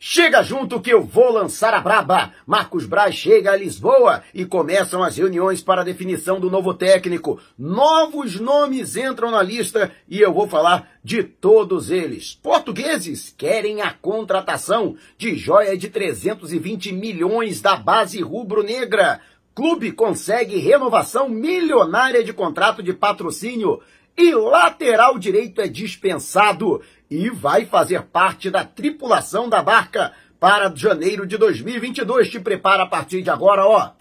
Chega junto que eu vou lançar a braba. Marcos Braz chega a Lisboa e começam as reuniões para a definição do novo técnico. Novos nomes entram na lista e eu vou falar de todos eles. Portugueses querem a contratação de joia de 320 milhões da base rubro-negra. Clube consegue renovação milionária de contrato de patrocínio e lateral direito é dispensado e vai fazer parte da tripulação da barca para janeiro de 2022. Te prepara a partir de agora, ó.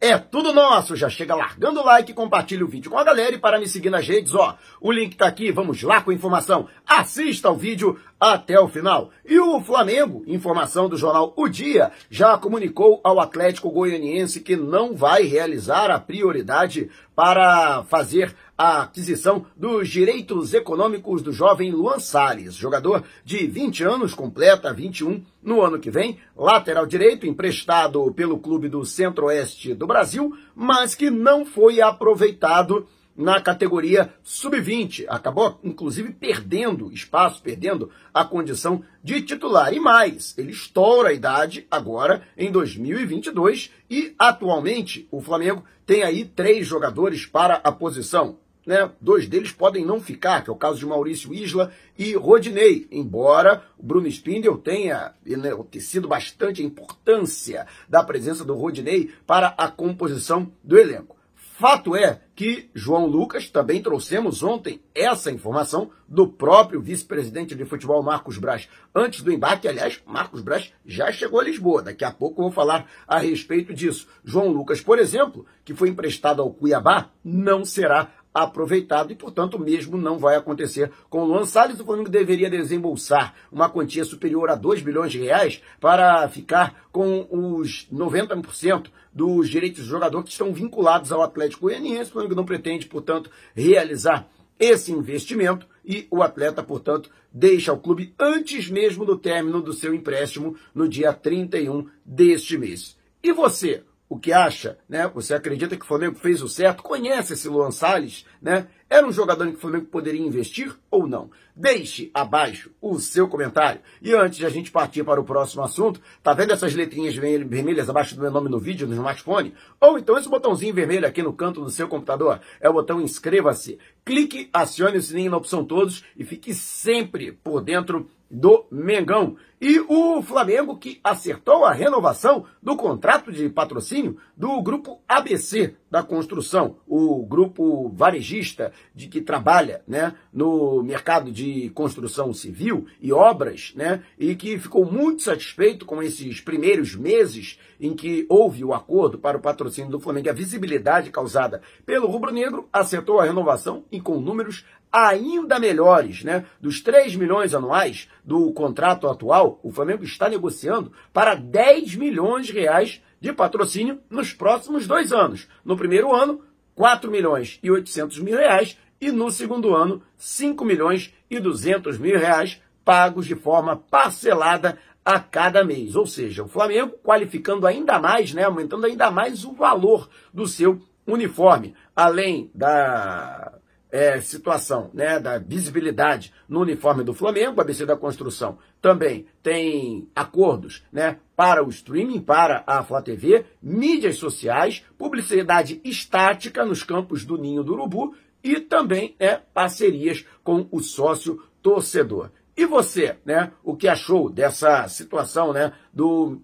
É tudo nosso. Já chega largando o like, compartilha o vídeo com a galera e para me seguir nas redes, ó. O link tá aqui, vamos lá com a informação. Assista ao vídeo até o final. E o Flamengo, informação do jornal O Dia, já comunicou ao Atlético Goianiense que não vai realizar a prioridade para fazer a aquisição dos direitos econômicos do jovem Luan Salles, jogador de 20 anos, completa 21 no ano que vem, lateral direito, emprestado pelo clube do Centro-Oeste do Brasil, mas que não foi aproveitado na categoria sub-20. Acabou, inclusive, perdendo espaço, perdendo a condição de titular. E mais, ele estoura a idade agora em 2022 e, atualmente, o Flamengo tem aí três jogadores para a posição. Né? Dois deles podem não ficar, que é o caso de Maurício Isla e Rodinei, embora o Bruno Spindel tenha né, tecido bastante a importância da presença do Rodinei para a composição do elenco. Fato é que João Lucas, também trouxemos ontem essa informação do próprio vice-presidente de futebol Marcos Braz, antes do embarque. Aliás, Marcos Braz já chegou a Lisboa. Daqui a pouco eu vou falar a respeito disso. João Lucas, por exemplo, que foi emprestado ao Cuiabá, não será aproveitado e, portanto, mesmo não vai acontecer com o Luan Salles. O Flamengo deveria desembolsar uma quantia superior a 2 bilhões de reais para ficar com os 90% dos direitos do jogador que estão vinculados ao Atlético Goianiense. O Flamengo não pretende, portanto, realizar esse investimento e o atleta, portanto, deixa o clube antes mesmo do término do seu empréstimo no dia 31 deste mês. E você? O que acha, né? Você acredita que o Flamengo fez o certo? Conhece esse Luan Salles, né? Era um jogador em que o Flamengo poderia investir ou não? Deixe abaixo o seu comentário. E antes de a gente partir para o próximo assunto, tá vendo essas letrinhas vermelhas abaixo do meu nome no vídeo, no smartphone? Ou então esse botãozinho vermelho aqui no canto do seu computador? É o botão inscreva-se. Clique, acione o sininho na opção todos e fique sempre por dentro do Mengão. E o Flamengo que acertou a renovação do contrato de patrocínio do grupo ABC da construção, o grupo varejista de que trabalha, né, no mercado de construção civil e obras, né, e que ficou muito satisfeito com esses primeiros meses em que houve o acordo para o patrocínio do Flamengo, a visibilidade causada pelo rubro-negro, acertou a renovação e com números ainda melhores, né? Dos 3 milhões anuais do contrato atual, o Flamengo está negociando para 10 milhões de reais de patrocínio nos próximos dois anos. No primeiro ano, 4 milhões e 800 mil reais e no segundo ano, 5 milhões e 200 mil reais pagos de forma parcelada a cada mês. Ou seja, o Flamengo qualificando ainda mais, né, aumentando ainda mais o valor do seu uniforme, além da é, situação né, da visibilidade no uniforme do Flamengo, ABC da Construção também tem acordos né, para o streaming, para a Flá TV, mídias sociais, publicidade estática nos campos do Ninho do Urubu e também é, parcerias com o sócio torcedor. E você, né, o que achou dessa situação né, do,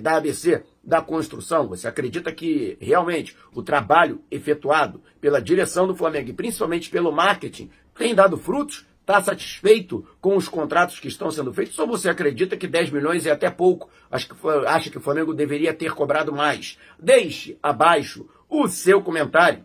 da ABC da construção? Você acredita que realmente o trabalho efetuado pela direção do Flamengo e principalmente pelo marketing tem dado frutos? Está satisfeito com os contratos que estão sendo feitos? Ou você acredita que 10 milhões é até pouco? Que, acha que o Flamengo deveria ter cobrado mais? Deixe abaixo o seu comentário.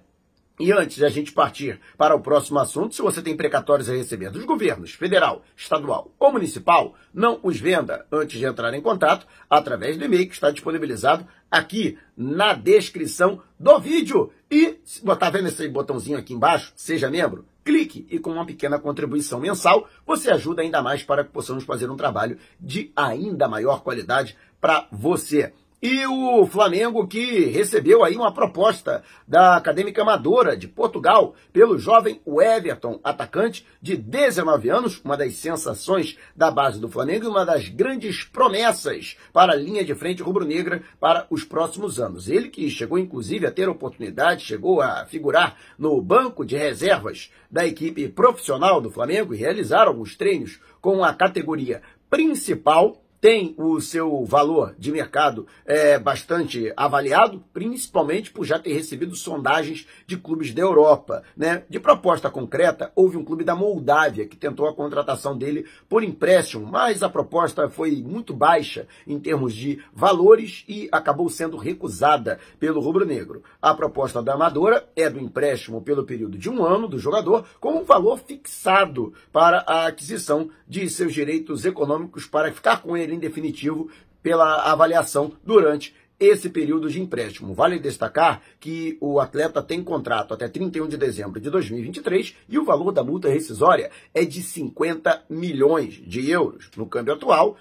E antes de a gente partir para o próximo assunto, se você tem precatórios a receber dos governos federal, estadual ou municipal, não os venda antes de entrar em contato através do e-mail que está disponibilizado aqui na descrição do vídeo. E se botar vendo esse botãozinho aqui embaixo, seja membro, clique e com uma pequena contribuição mensal, você ajuda ainda mais para que possamos fazer um trabalho de ainda maior qualidade para você. E o Flamengo que recebeu aí uma proposta da Acadêmica Amadora de Portugal pelo jovem Everton, atacante de 19 anos, uma das sensações da base do Flamengo e uma das grandes promessas para a linha de frente rubro-negra para os próximos anos. Ele que chegou inclusive a ter oportunidade, chegou a figurar no banco de reservas da equipe profissional do Flamengo e realizar alguns treinos com a categoria principal tem o seu valor de mercado é, bastante avaliado, principalmente por já ter recebido sondagens de clubes da Europa. Né? De proposta concreta, houve um clube da Moldávia que tentou a contratação dele por empréstimo, mas a proposta foi muito baixa em termos de valores e acabou sendo recusada pelo rubro-negro. A proposta da Amadora é do empréstimo pelo período de um ano do jogador, com um valor fixado para a aquisição de seus direitos econômicos para ficar com ele em definitivo pela avaliação durante esse período de empréstimo. Vale destacar que o atleta tem contrato até 31 de dezembro de 2023 e o valor da multa rescisória é de 50 milhões de euros. No câmbio atual,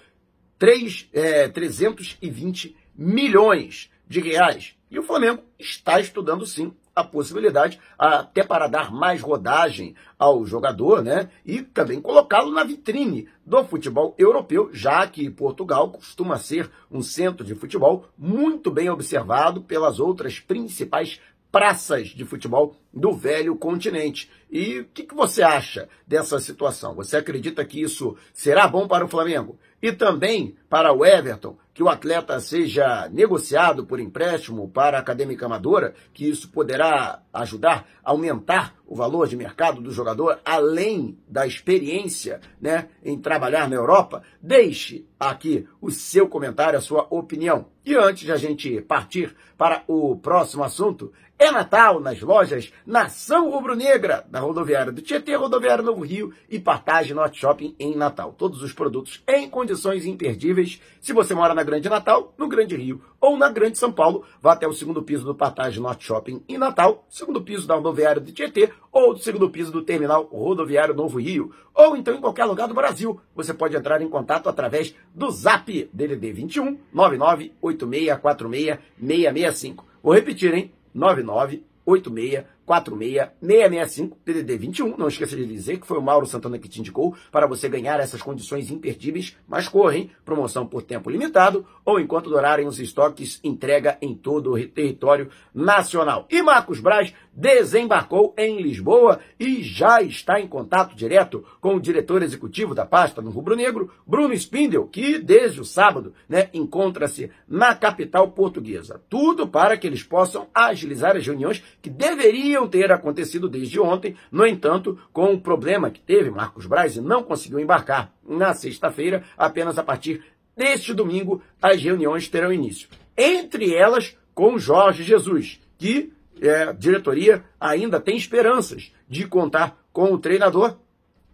3, é, 320 milhões de reais. E o Flamengo está estudando sim a possibilidade, até para dar mais rodagem ao jogador, né? E também colocá-lo na vitrine do futebol europeu, já que Portugal costuma ser um centro de futebol muito bem observado pelas outras principais praças de futebol do velho continente. E o que, que, você acha dessa situação? Você acredita que isso será bom para o Flamengo? E também para o Everton, que o atleta seja negociado por empréstimo para a Acadêmica Amadora, que isso poderá ajudar a aumentar o valor de mercado do jogador, além da experiência né, em trabalhar na Europa? Deixe aqui o seu comentário, a sua opinião. E antes de a gente partir para o próximo assunto, é Natal nas lojas Nação Rubro-Negra, na rodoviária do Tietê, rodoviária Novo Rio e Partage Norte Shopping em Natal. Todos os produtos em condições imperdíveis. Se você mora na Grande Natal, no Grande Rio ou na Grande São Paulo, vá até o segundo piso do Partage Norte Shopping em Natal, segundo piso da rodoviária do Tietê ou do segundo piso do terminal rodoviário Novo Rio, ou então em qualquer lugar do Brasil. Você pode entrar em contato através do Zap DDD 21 998646 665. Vou repetir, hein? 9986 466665 DDD 21. Não esqueça de dizer que foi o Mauro Santana que te indicou para você ganhar essas condições imperdíveis, mas correm, promoção por tempo limitado ou enquanto durarem os estoques, entrega em todo o território nacional. E Marcos Braz desembarcou em Lisboa e já está em contato direto com o diretor executivo da pasta no Rubro Negro, Bruno Spindel, que desde o sábado né, encontra-se na capital portuguesa. Tudo para que eles possam agilizar as reuniões que deveriam ter acontecido desde ontem, no entanto, com o problema que teve Marcos Braz e não conseguiu embarcar na sexta-feira, apenas a partir deste domingo as reuniões terão início. Entre elas com Jorge Jesus, que é, diretoria ainda tem esperanças de contar com o treinador.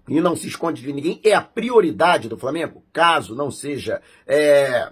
E não se esconde de ninguém, é a prioridade do Flamengo, caso não seja é,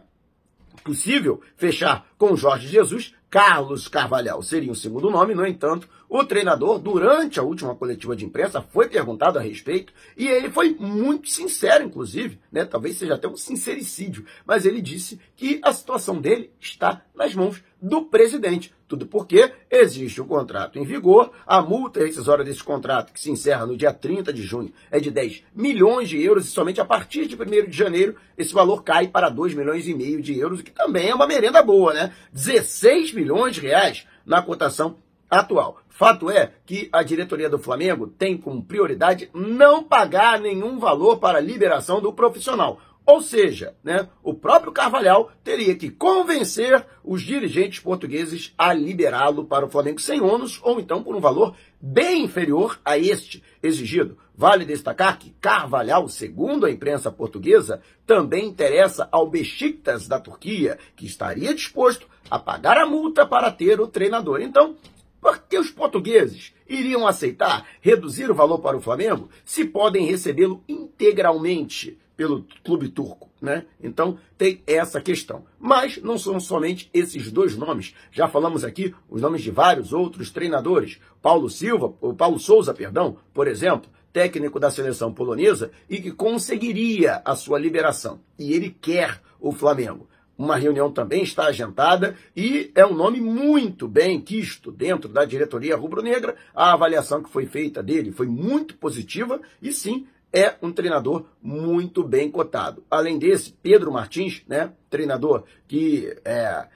possível fechar com Jorge Jesus, Carlos Carvalhal seria o segundo nome, no entanto, o treinador, durante a última coletiva de imprensa, foi perguntado a respeito e ele foi muito sincero, inclusive, né? talvez seja até um sincericídio, mas ele disse que a situação dele está nas mãos do presidente. Tudo porque existe um contrato em vigor, a multa rescisória desse contrato, que se encerra no dia 30 de junho, é de 10 milhões de euros e somente a partir de 1 de janeiro esse valor cai para 2 milhões e meio de euros, o que também é uma merenda boa, né? 16 milhões de reais na cotação atual. Fato é que a diretoria do Flamengo tem como prioridade não pagar nenhum valor para a liberação do profissional. Ou seja, né, o próprio Carvalhal teria que convencer os dirigentes portugueses a liberá-lo para o Flamengo sem ônus ou então por um valor bem inferior a este exigido. Vale destacar que Carvalhal, segundo a imprensa portuguesa, também interessa ao Besiktas da Turquia, que estaria disposto a pagar a multa para ter o treinador. Então, por que os portugueses iriam aceitar reduzir o valor para o Flamengo se podem recebê-lo integralmente pelo clube turco, né? Então tem essa questão. Mas não são somente esses dois nomes. Já falamos aqui os nomes de vários outros treinadores. Paulo Silva, o Paulo Souza, perdão, por exemplo, técnico da seleção polonesa e que conseguiria a sua liberação. E ele quer o Flamengo. uma reunião também está agendada e é um nome muito bem quisto dentro da diretoria rubro-negra. A avaliação que foi feita dele foi muito positiva e sim, é um treinador muito bem cotado. Além desse, Pedro Martins, né, treinador que é,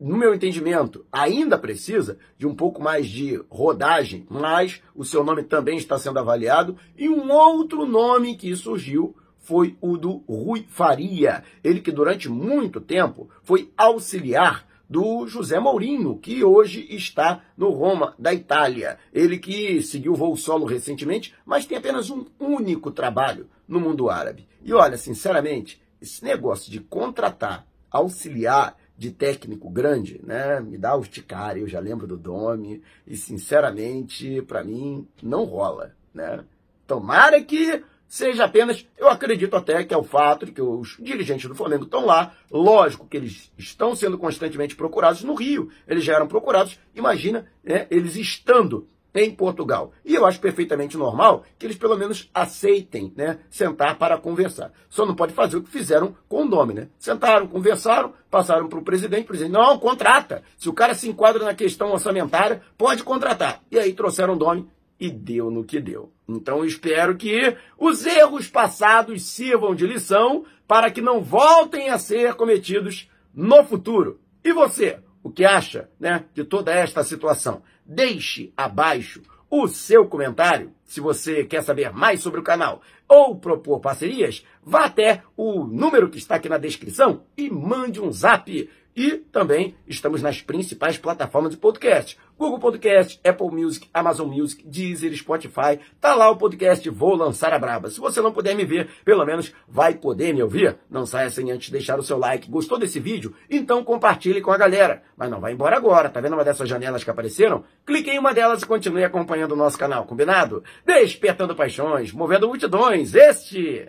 no meu entendimento, ainda precisa de um pouco mais de rodagem, mas o seu nome também está sendo avaliado. E um outro nome que surgiu foi o do Rui Faria, ele que durante muito tempo foi auxiliar do José Mourinho, que hoje está no Roma, da Itália. Ele que seguiu voo solo recentemente, mas tem apenas um único trabalho no mundo árabe. E olha, sinceramente, esse negócio de contratar auxiliar de técnico grande, né? Me dá o Ticari, eu já lembro do Domi, e sinceramente, para mim, não rola, né? Tomara que seja apenas, eu acredito até que é o fato de que os dirigentes do Flamengo estão lá, lógico que eles estão sendo constantemente procurados no Rio, eles já eram procurados, imagina né, eles estando em Portugal. E eu acho perfeitamente normal que eles pelo menos aceitem, né, sentar para conversar. Só não pode fazer o que fizeram com o nome, né? Sentaram, conversaram, passaram para o presidente, o presidente, não, contrata. Se o cara se enquadra na questão orçamentária, pode contratar. E aí trouxeram o nome e deu no que deu. Então espero que os erros passados sirvam de lição para que não voltem a ser cometidos no futuro. E você, o que acha, né, de toda esta situação? Deixe abaixo o seu comentário. Se você quer saber mais sobre o canal ou propor parcerias, vá até o número que está aqui na descrição e mande um zap. E também estamos nas principais plataformas de podcast. Google Podcast, Apple Music, Amazon Music, Deezer, Spotify. Tá lá o podcast Vou Lançar a Braba. Se você não puder me ver, pelo menos vai poder me ouvir. Não saia sem antes deixar o seu like. Gostou desse vídeo? Então compartilhe com a galera. Mas não vai embora agora. Tá vendo uma dessas janelas que apareceram? Clique em uma delas e continue acompanhando o nosso canal, combinado? Despertando paixões, movendo multidões. Este